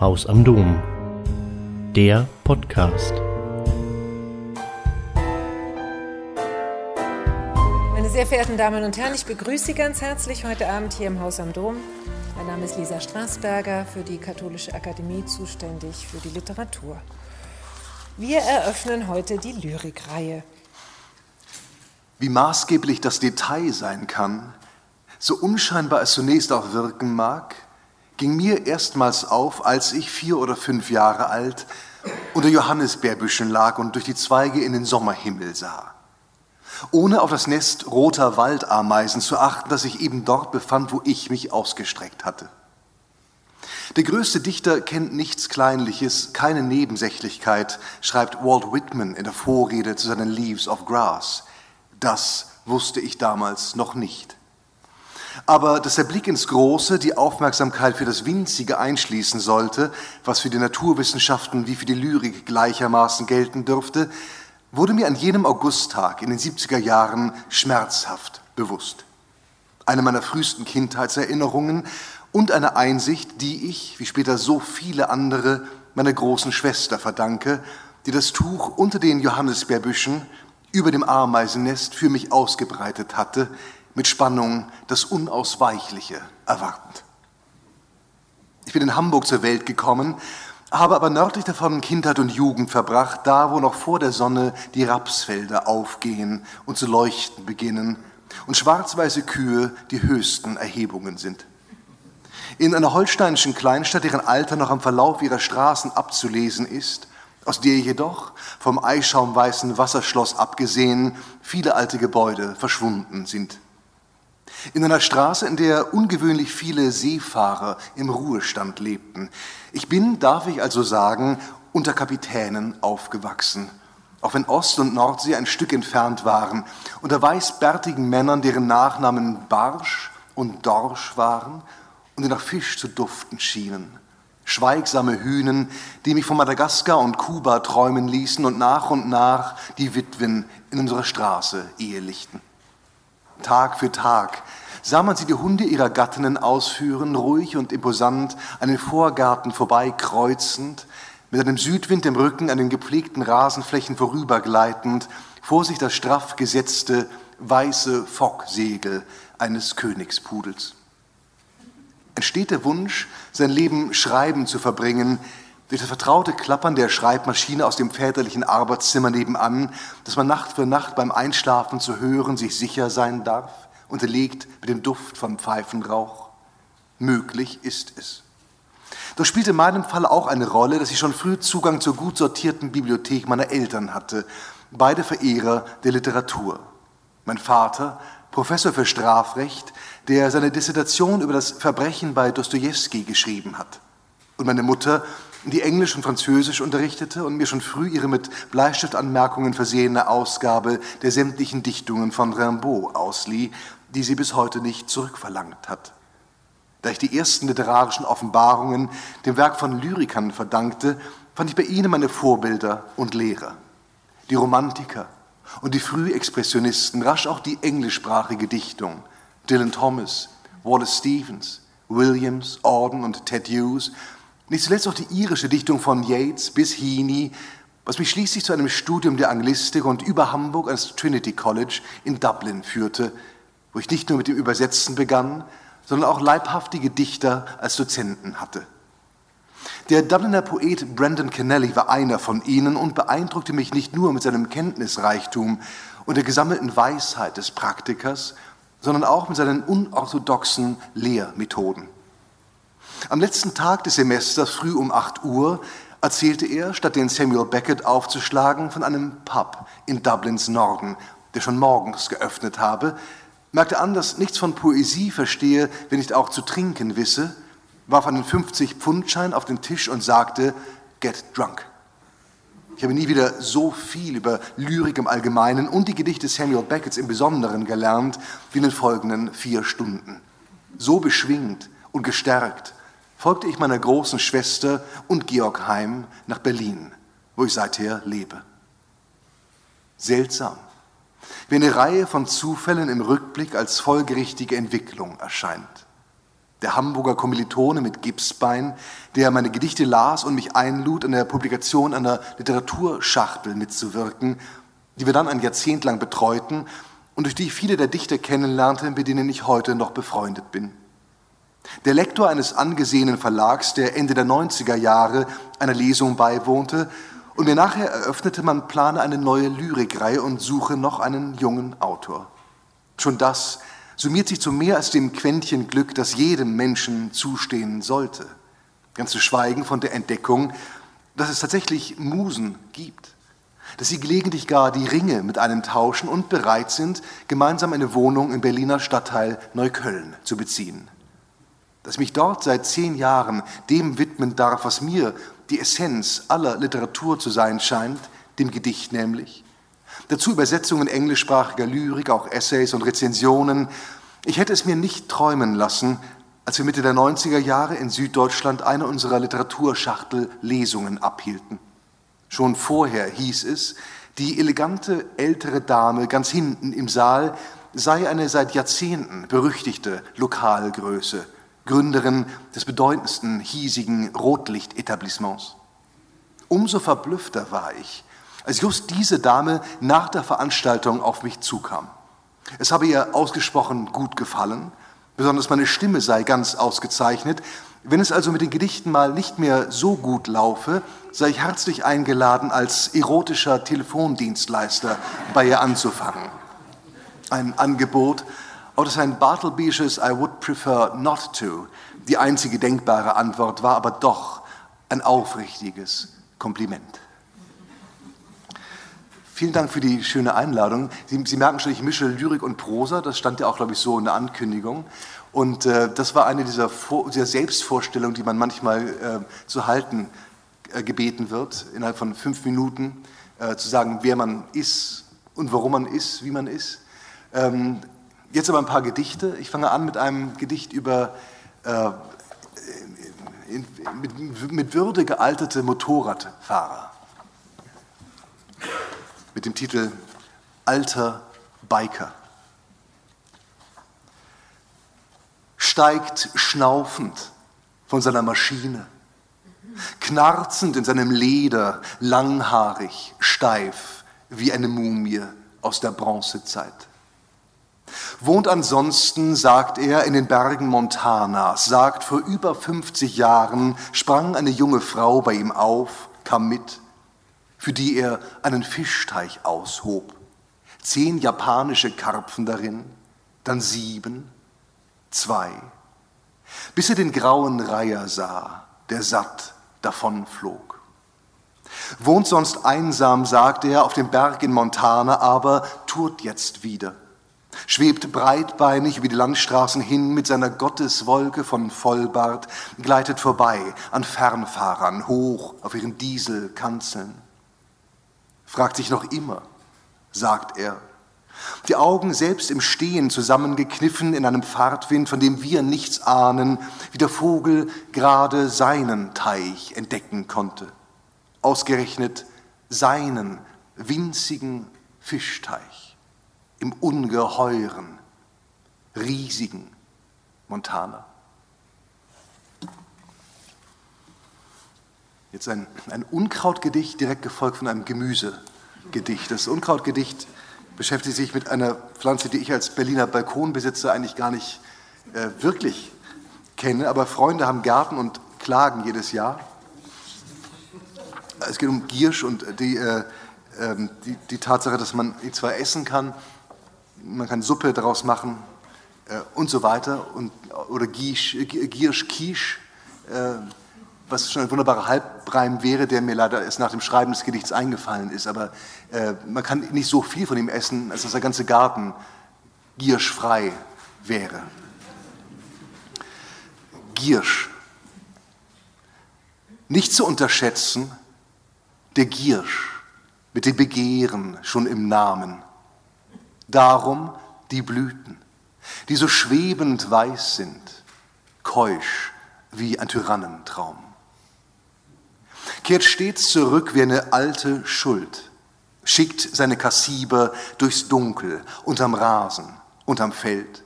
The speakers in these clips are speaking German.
Haus am Dom. Der Podcast. Meine sehr verehrten Damen und Herren, ich begrüße Sie ganz herzlich heute Abend hier im Haus am Dom. Mein Name ist Lisa Straßberger, für die Katholische Akademie zuständig für die Literatur. Wir eröffnen heute die Lyrikreihe. Wie maßgeblich das Detail sein kann, so unscheinbar es zunächst auch wirken mag, ging mir erstmals auf, als ich vier oder fünf Jahre alt unter Johannisbeerbüschen lag und durch die Zweige in den Sommerhimmel sah. Ohne auf das Nest roter Waldameisen zu achten, das sich eben dort befand, wo ich mich ausgestreckt hatte. Der größte Dichter kennt nichts Kleinliches, keine Nebensächlichkeit, schreibt Walt Whitman in der Vorrede zu seinen Leaves of Grass. Das wusste ich damals noch nicht. Aber dass der Blick ins Große die Aufmerksamkeit für das Winzige einschließen sollte, was für die Naturwissenschaften wie für die Lyrik gleichermaßen gelten dürfte, wurde mir an jenem Augusttag in den 70er Jahren schmerzhaft bewusst. Eine meiner frühesten Kindheitserinnerungen und eine Einsicht, die ich, wie später so viele andere, meiner großen Schwester verdanke, die das Tuch unter den Johannisbeerbüschen über dem Ameisennest für mich ausgebreitet hatte, mit Spannung das Unausweichliche erwartend. Ich bin in Hamburg zur Welt gekommen, habe aber nördlich davon Kindheit und Jugend verbracht, da wo noch vor der Sonne die Rapsfelder aufgehen und zu leuchten beginnen und schwarz-weiße Kühe die höchsten Erhebungen sind. In einer holsteinischen Kleinstadt, deren Alter noch am Verlauf ihrer Straßen abzulesen ist, aus der jedoch vom eischaumweißen Wasserschloss abgesehen viele alte Gebäude verschwunden sind. In einer Straße, in der ungewöhnlich viele Seefahrer im Ruhestand lebten. Ich bin, darf ich also sagen, unter Kapitänen aufgewachsen, auch wenn Ost- und Nordsee ein Stück entfernt waren, unter weißbärtigen Männern, deren Nachnamen Barsch und Dorsch waren und die nach Fisch zu duften schienen. Schweigsame Hühnen, die mich von Madagaskar und Kuba träumen ließen und nach und nach die Witwen in unserer Straße ehelichten. Tag für Tag sah man sie die Hunde ihrer Gattinnen ausführen, ruhig und imposant an den Vorgarten vorbeikreuzend, mit einem Südwind im Rücken an den gepflegten Rasenflächen vorübergleitend, vor sich das straff gesetzte weiße Focksegel eines Königspudels. Entsteht der Wunsch, sein Leben schreiben zu verbringen, durch das vertraute Klappern der Schreibmaschine aus dem väterlichen Arbeitszimmer nebenan, das man Nacht für Nacht beim Einschlafen zu hören sich sicher sein darf, unterlegt mit dem Duft vom Pfeifenrauch? Möglich ist es. Doch spielte in meinem Fall auch eine Rolle, dass ich schon früh Zugang zur gut sortierten Bibliothek meiner Eltern hatte, beide Verehrer der Literatur. Mein Vater, Professor für Strafrecht, der seine Dissertation über das Verbrechen bei Dostoevsky geschrieben hat. Und meine Mutter, die Englisch und Französisch unterrichtete und mir schon früh ihre mit Bleistiftanmerkungen versehene Ausgabe der sämtlichen Dichtungen von Rimbaud auslieh, die sie bis heute nicht zurückverlangt hat. Da ich die ersten literarischen Offenbarungen dem Werk von Lyrikern verdankte, fand ich bei ihnen meine Vorbilder und Lehrer. Die Romantiker und die Frühexpressionisten, rasch auch die englischsprachige Dichtung, Dylan Thomas, Wallace Stevens, Williams, Auden und Ted Hughes nicht zuletzt auch die irische Dichtung von Yeats bis Heaney, was mich schließlich zu einem Studium der Anglistik und über Hamburg ans Trinity College in Dublin führte, wo ich nicht nur mit dem Übersetzen begann, sondern auch leibhaftige Dichter als Dozenten hatte. Der Dubliner Poet Brandon Kennelly war einer von ihnen und beeindruckte mich nicht nur mit seinem Kenntnisreichtum und der gesammelten Weisheit des Praktikers, sondern auch mit seinen unorthodoxen Lehrmethoden. Am letzten Tag des Semesters, früh um 8 Uhr, erzählte er, statt den Samuel Beckett aufzuschlagen, von einem Pub in Dublins Norden, der schon morgens geöffnet habe, merkte an, dass nichts von Poesie verstehe, wenn nicht auch zu trinken wisse, warf einen 50-Pfund-Schein auf den Tisch und sagte, get drunk. Ich habe nie wieder so viel über Lyrik im Allgemeinen und die Gedichte Samuel Becketts im Besonderen gelernt wie in den folgenden vier Stunden. So beschwingt und gestärkt folgte ich meiner großen Schwester und Georg Heim nach Berlin, wo ich seither lebe. Seltsam, wie eine Reihe von Zufällen im Rückblick als folgerichtige Entwicklung erscheint. der Hamburger Kommilitone mit Gipsbein, der meine Gedichte las und mich einlud, an der Publikation einer Literaturschachtel mitzuwirken, die wir dann ein Jahrzehnt lang betreuten und durch die ich viele der Dichter kennenlernte, mit denen ich heute noch befreundet bin. Der Lektor eines angesehenen Verlags, der Ende der 90er Jahre einer Lesung beiwohnte und mir nachher eröffnete, man plane eine neue Lyrikreihe und suche noch einen jungen Autor. Schon das summiert sich zu mehr als dem Quäntchen Glück, das jedem Menschen zustehen sollte. Ganz zu schweigen von der Entdeckung, dass es tatsächlich Musen gibt dass sie gelegentlich gar die Ringe mit einem tauschen und bereit sind, gemeinsam eine Wohnung im Berliner Stadtteil Neukölln zu beziehen. Dass mich dort seit zehn Jahren dem widmen darf, was mir die Essenz aller Literatur zu sein scheint, dem Gedicht nämlich. Dazu Übersetzungen englischsprachiger Lyrik, auch Essays und Rezensionen. Ich hätte es mir nicht träumen lassen, als wir Mitte der 90er Jahre in Süddeutschland eine unserer Literaturschachtel-Lesungen abhielten. Schon vorher hieß es, die elegante ältere Dame ganz hinten im Saal sei eine seit Jahrzehnten berüchtigte Lokalgröße, Gründerin des bedeutendsten hiesigen Rotlichtetablissements. Umso verblüffter war ich, als just diese Dame nach der Veranstaltung auf mich zukam. Es habe ihr ausgesprochen gut gefallen, besonders meine Stimme sei ganz ausgezeichnet wenn es also mit den Gedichten mal nicht mehr so gut laufe, sei ich herzlich eingeladen, als erotischer Telefondienstleister bei ihr anzufangen. Ein Angebot, auch das ein Bartlebysches I would prefer not to die einzige denkbare Antwort war, aber doch ein aufrichtiges Kompliment. Vielen Dank für die schöne Einladung. Sie, Sie merken schon, ich mische Lyrik und Prosa, das stand ja auch, glaube ich, so in der Ankündigung. Und äh, das war eine dieser, Vor dieser Selbstvorstellungen, die man manchmal äh, zu halten äh, gebeten wird, innerhalb von fünf Minuten äh, zu sagen, wer man ist und warum man ist, wie man ist. Ähm, jetzt aber ein paar Gedichte. Ich fange an mit einem Gedicht über äh, in, mit, mit Würde gealterte Motorradfahrer. Mit dem Titel Alter Biker. steigt schnaufend von seiner Maschine, knarzend in seinem Leder, langhaarig, steif wie eine Mumie aus der Bronzezeit. Wohnt ansonsten, sagt er, in den Bergen Montanas, sagt, vor über 50 Jahren sprang eine junge Frau bei ihm auf, kam mit, für die er einen Fischteich aushob. Zehn japanische Karpfen darin, dann sieben, zwei, bis er den grauen Reiher sah, der satt davonflog. Wohnt sonst einsam, sagt er, auf dem Berg in Montana, aber tut jetzt wieder. Schwebt breitbeinig über die Landstraßen hin mit seiner Gotteswolke von Vollbart, gleitet vorbei an Fernfahrern hoch auf ihren Dieselkanzeln. Fragt sich noch immer, sagt er, die Augen selbst im Stehen zusammengekniffen in einem Fahrtwind, von dem wir nichts ahnen, wie der Vogel gerade seinen Teich entdecken konnte. Ausgerechnet seinen winzigen Fischteich im ungeheuren, riesigen Montana. Jetzt ein, ein Unkrautgedicht, direkt gefolgt von einem Gemüsegedicht. Das Unkrautgedicht beschäftigt sich mit einer Pflanze, die ich als Berliner Balkonbesitzer eigentlich gar nicht äh, wirklich kenne, aber Freunde haben Gärten und klagen jedes Jahr. Es geht um Giersch und die, äh, äh, die, die, Tatsache, dass man ihn zwar essen kann, man kann Suppe daraus machen äh, und so weiter, und, oder Giersch, Giersch Quiche, äh, was schon ein wunderbarer Halbreim wäre, der mir leider erst nach dem Schreiben des Gedichts eingefallen ist. Aber äh, man kann nicht so viel von ihm essen, als dass der ganze Garten gierschfrei wäre. Giersch. Nicht zu unterschätzen, der Giersch mit dem Begehren schon im Namen. Darum die Blüten, die so schwebend weiß sind, keusch wie ein Tyrannentraum kehrt stets zurück wie eine alte Schuld, schickt seine Kassiber durchs Dunkel, unterm Rasen, unterm Feld,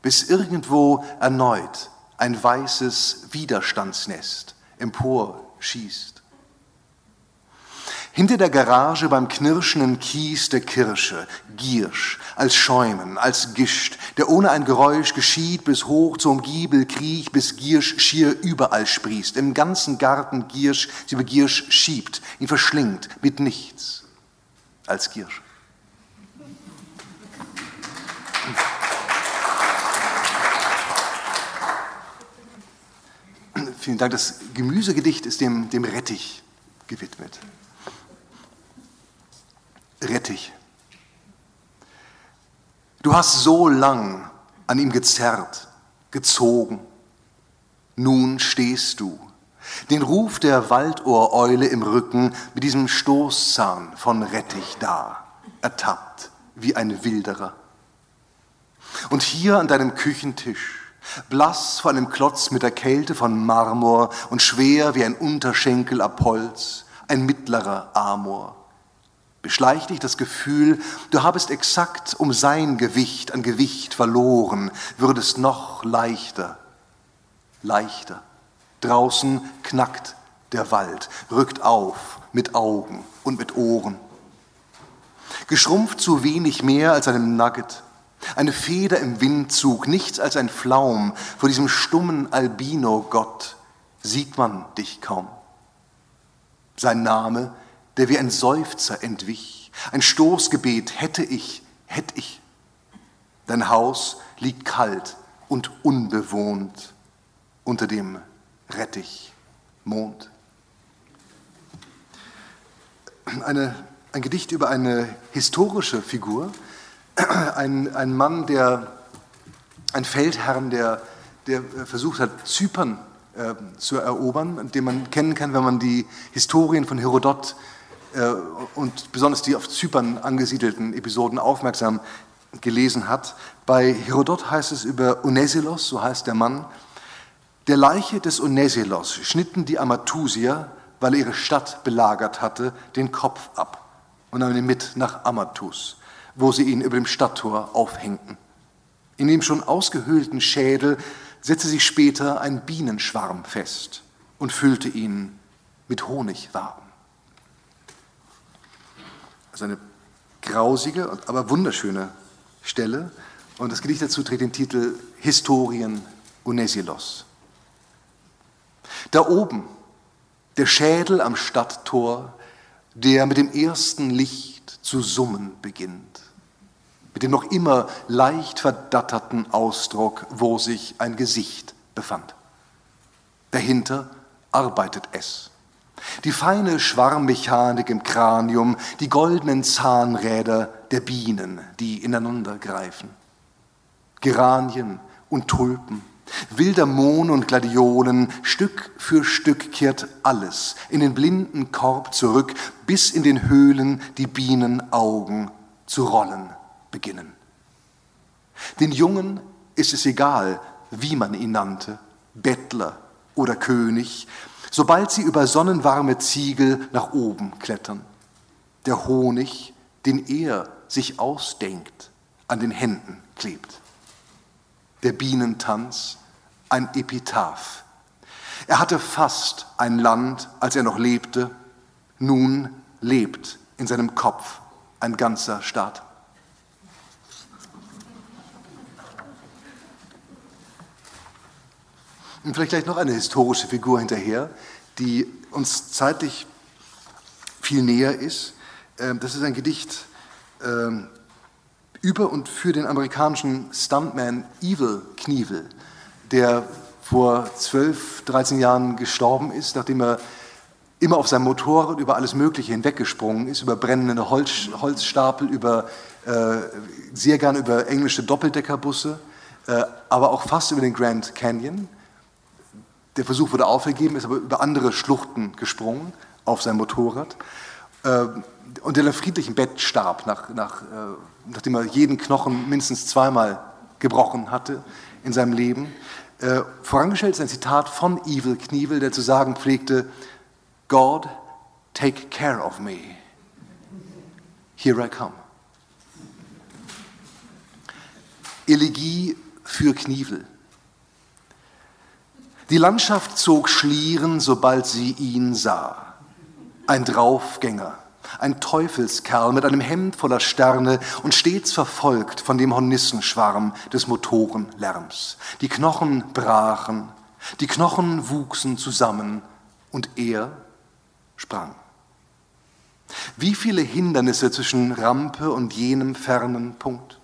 bis irgendwo erneut ein weißes Widerstandsnest emporschießt. Hinter der Garage beim knirschenden Kies der Kirsche, Giersch, als Schäumen, als Gischt, der ohne ein Geräusch geschieht, bis hoch zum Giebel kriecht, bis Giersch schier überall sprießt, im ganzen Garten Giersch sie über Giersch schiebt, ihn verschlingt mit nichts als Giersch. Vielen Dank. Das Gemüsegedicht ist dem, dem Rettich gewidmet. Rettich. Du hast so lang an ihm gezerrt, gezogen. Nun stehst du, den Ruf der Waldohreule im Rücken mit diesem Stoßzahn von Rettich da, ertappt wie ein Wilderer. Und hier an deinem Küchentisch, blass vor einem Klotz mit der Kälte von Marmor und schwer wie ein Unterschenkel ab Holz, ein mittlerer Amor beschleicht dich das Gefühl, du habest exakt um sein Gewicht an Gewicht verloren, würdest noch leichter, leichter. Draußen knackt der Wald, rückt auf mit Augen und mit Ohren. Geschrumpft zu wenig mehr als einem Nugget, eine Feder im Windzug, nichts als ein Flaum vor diesem stummen Albino-Gott, sieht man dich kaum. Sein Name der wie ein Seufzer entwich. Ein Stoßgebet hätte ich, hätte ich. Dein Haus liegt kalt und unbewohnt unter dem Rettichmond. Eine, ein Gedicht über eine historische Figur, ein, ein Mann, der, ein Feldherrn, der, der versucht hat, Zypern äh, zu erobern, den man kennen kann, wenn man die Historien von Herodot und besonders die auf Zypern angesiedelten Episoden aufmerksam gelesen hat. Bei Herodot heißt es über Onesilos, so heißt der Mann, der Leiche des Onesilos schnitten die Amathusier, weil er ihre Stadt belagert hatte, den Kopf ab und nahmen ihn mit nach Amathus, wo sie ihn über dem Stadttor aufhängten. In dem schon ausgehöhlten Schädel setzte sich später ein Bienenschwarm fest und füllte ihn mit Honigwaben. Also eine grausige, aber wunderschöne Stelle. Und das Gedicht dazu trägt den Titel Historien Unesilos. Da oben, der Schädel am Stadttor, der mit dem ersten Licht zu summen beginnt, mit dem noch immer leicht verdatterten Ausdruck, wo sich ein Gesicht befand. Dahinter arbeitet es die feine Schwarmmechanik im Kranium, die goldenen Zahnräder der Bienen, die ineinander greifen. Geranien und Tulpen, wilder Mohn und Gladiolen, Stück für Stück kehrt alles in den blinden Korb zurück, bis in den Höhlen die Bienenaugen zu rollen beginnen. Den Jungen ist es egal, wie man ihn nannte, Bettler oder König, sobald sie über sonnenwarme Ziegel nach oben klettern. Der Honig, den er sich ausdenkt, an den Händen klebt. Der Bienentanz, ein Epitaph. Er hatte fast ein Land, als er noch lebte, nun lebt in seinem Kopf ein ganzer Staat. Und vielleicht gleich noch eine historische Figur hinterher, die uns zeitlich viel näher ist. Ähm, das ist ein Gedicht ähm, über und für den amerikanischen Stuntman Evil Knievel, der vor 12, 13 Jahren gestorben ist, nachdem er immer auf seinem Motorrad über alles Mögliche hinweggesprungen ist, über brennende Holz, Holzstapel, über, äh, sehr gern über englische Doppeldeckerbusse, äh, aber auch fast über den Grand Canyon. Der Versuch wurde aufgegeben, ist aber über andere Schluchten gesprungen auf sein Motorrad ähm, und in einem friedlichen Bett starb, nach, nach, äh, nachdem er jeden Knochen mindestens zweimal gebrochen hatte in seinem Leben. Äh, vorangestellt ist ein Zitat von Evil Knievel, der zu sagen pflegte, God, take care of me. Here I come. Elegie für Knievel. Die Landschaft zog Schlieren, sobald sie ihn sah. Ein Draufgänger, ein Teufelskerl mit einem Hemd voller Sterne und stets verfolgt von dem Hornissenschwarm des Motorenlärms. Die Knochen brachen, die Knochen wuchsen zusammen und er sprang. Wie viele Hindernisse zwischen Rampe und jenem fernen Punkt.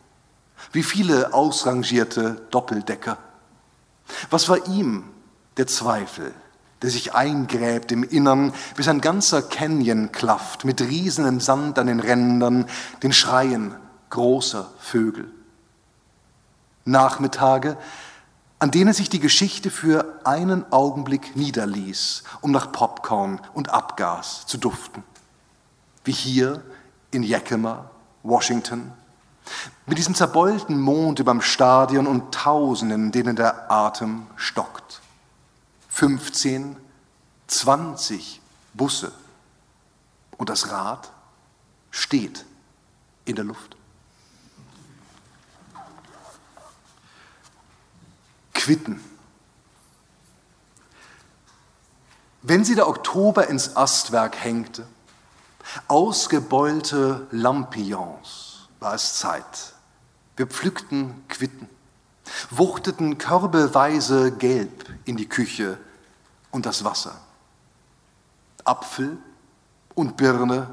Wie viele ausrangierte Doppeldecker. Was war ihm der Zweifel, der sich eingräbt im Innern, bis ein ganzer Canyon klafft, mit riesenem Sand an den Rändern, den Schreien großer Vögel. Nachmittage, an denen sich die Geschichte für einen Augenblick niederließ, um nach Popcorn und Abgas zu duften. Wie hier in Yakima, Washington, mit diesem zerbeulten Mond überm Stadion und Tausenden, denen der Atem stockt. 15, 20 Busse und das Rad steht in der Luft. Quitten. Wenn sie der Oktober ins Astwerk hängte, ausgebeulte Lampions, war es Zeit. Wir pflückten Quitten, wuchteten körbeweise gelb in die Küche und das Wasser. Apfel und Birne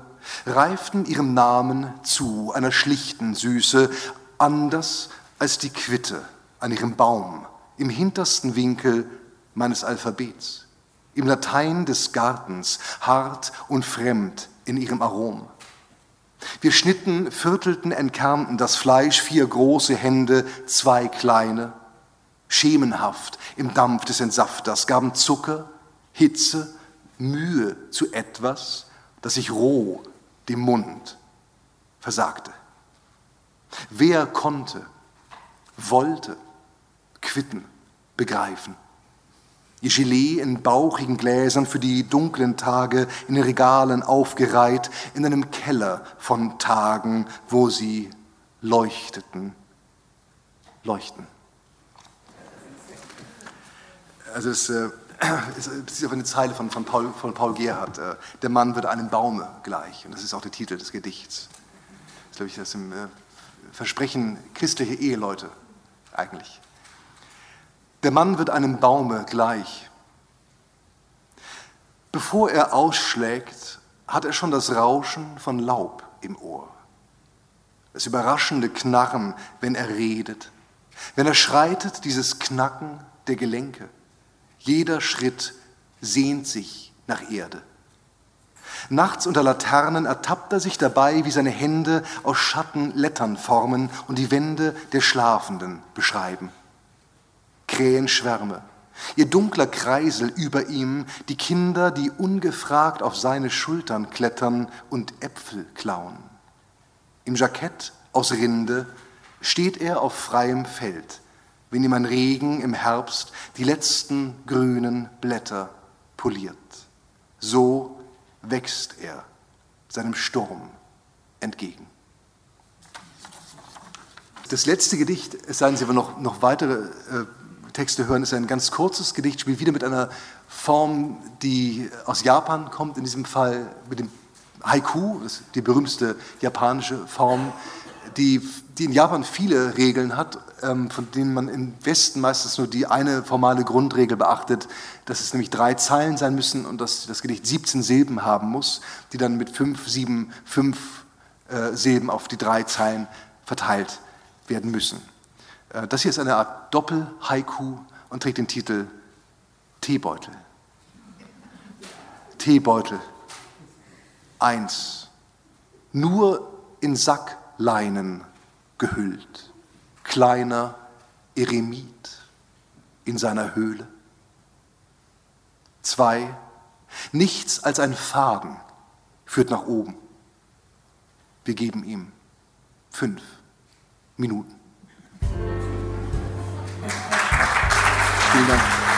reiften ihrem Namen zu, einer schlichten Süße, anders als die Quitte an ihrem Baum im hintersten Winkel meines Alphabets, im Latein des Gartens, hart und fremd in ihrem Arom. Wir schnitten, viertelten, entkernten das Fleisch, vier große Hände, zwei kleine, schemenhaft im Dampf des Entsafters, gaben Zucker, Hitze, Mühe zu etwas, das sich roh dem Mund versagte. Wer konnte, wollte quitten, begreifen? Ihr Gelee in bauchigen Gläsern für die dunklen Tage in Regalen aufgereiht, in einem Keller von Tagen, wo sie leuchteten, leuchten. Also es äh, es ist auf eine Zeile von, von, Paul, von Paul Gerhardt. Äh, der Mann wird einem Baume gleich. Und das ist auch der Titel des Gedichts. Das ist, glaube ich, das im äh, Versprechen christliche Eheleute eigentlich. Der Mann wird einem Baume gleich. Bevor er ausschlägt, hat er schon das Rauschen von Laub im Ohr. Das überraschende Knarren, wenn er redet. Wenn er schreitet, dieses Knacken der Gelenke. Jeder Schritt sehnt sich nach Erde. Nachts unter Laternen ertappt er sich dabei, wie seine Hände aus Schatten Lettern formen und die Wände der Schlafenden beschreiben. Krähenschwärme, ihr dunkler Kreisel über ihm, die Kinder, die ungefragt auf seine Schultern klettern und Äpfel klauen. Im Jackett aus Rinde steht er auf freiem Feld, ihm ein Regen im Herbst die letzten grünen Blätter poliert. So wächst er seinem Sturm entgegen. Das letzte Gedicht, es sei denn, Sie wollen noch, noch weitere äh, Texte hören, ist ein ganz kurzes Gedicht, spielt wieder mit einer Form, die aus Japan kommt, in diesem Fall mit dem Haiku, die berühmteste japanische Form, die, die in Japan viele Regeln hat, ähm, von denen man im Westen meistens nur die eine formale Grundregel beachtet, dass es nämlich drei Zeilen sein müssen und dass das Gedicht 17 Silben haben muss, die dann mit fünf, sieben, fünf äh, Silben auf die drei Zeilen verteilt werden müssen. Äh, das hier ist eine Art Doppel-Haiku und trägt den Titel Teebeutel. Teebeutel. Eins. Nur in Sack Leinen gehüllt, kleiner Eremit in seiner Höhle. Zwei, nichts als ein Faden führt nach oben. Wir geben ihm fünf Minuten. Vielen Dank.